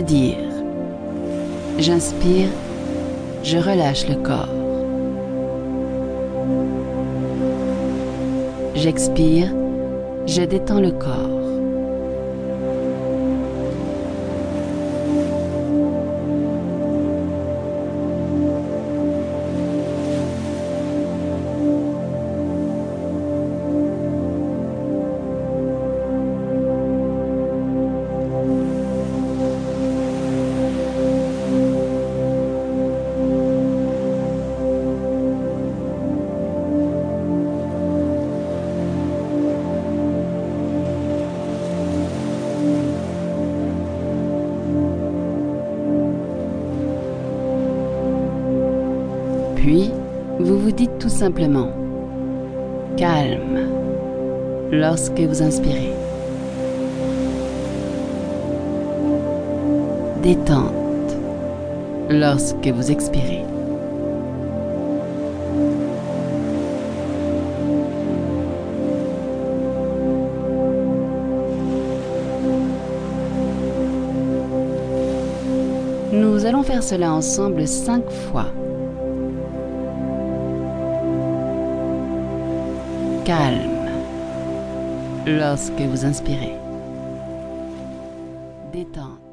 Dire. J'inspire, je relâche le corps. J'expire, je détends le corps. Puis, vous vous dites tout simplement calme lorsque vous inspirez. Détente lorsque vous expirez. Nous allons faire cela ensemble cinq fois. Calme lorsque vous inspirez. Détente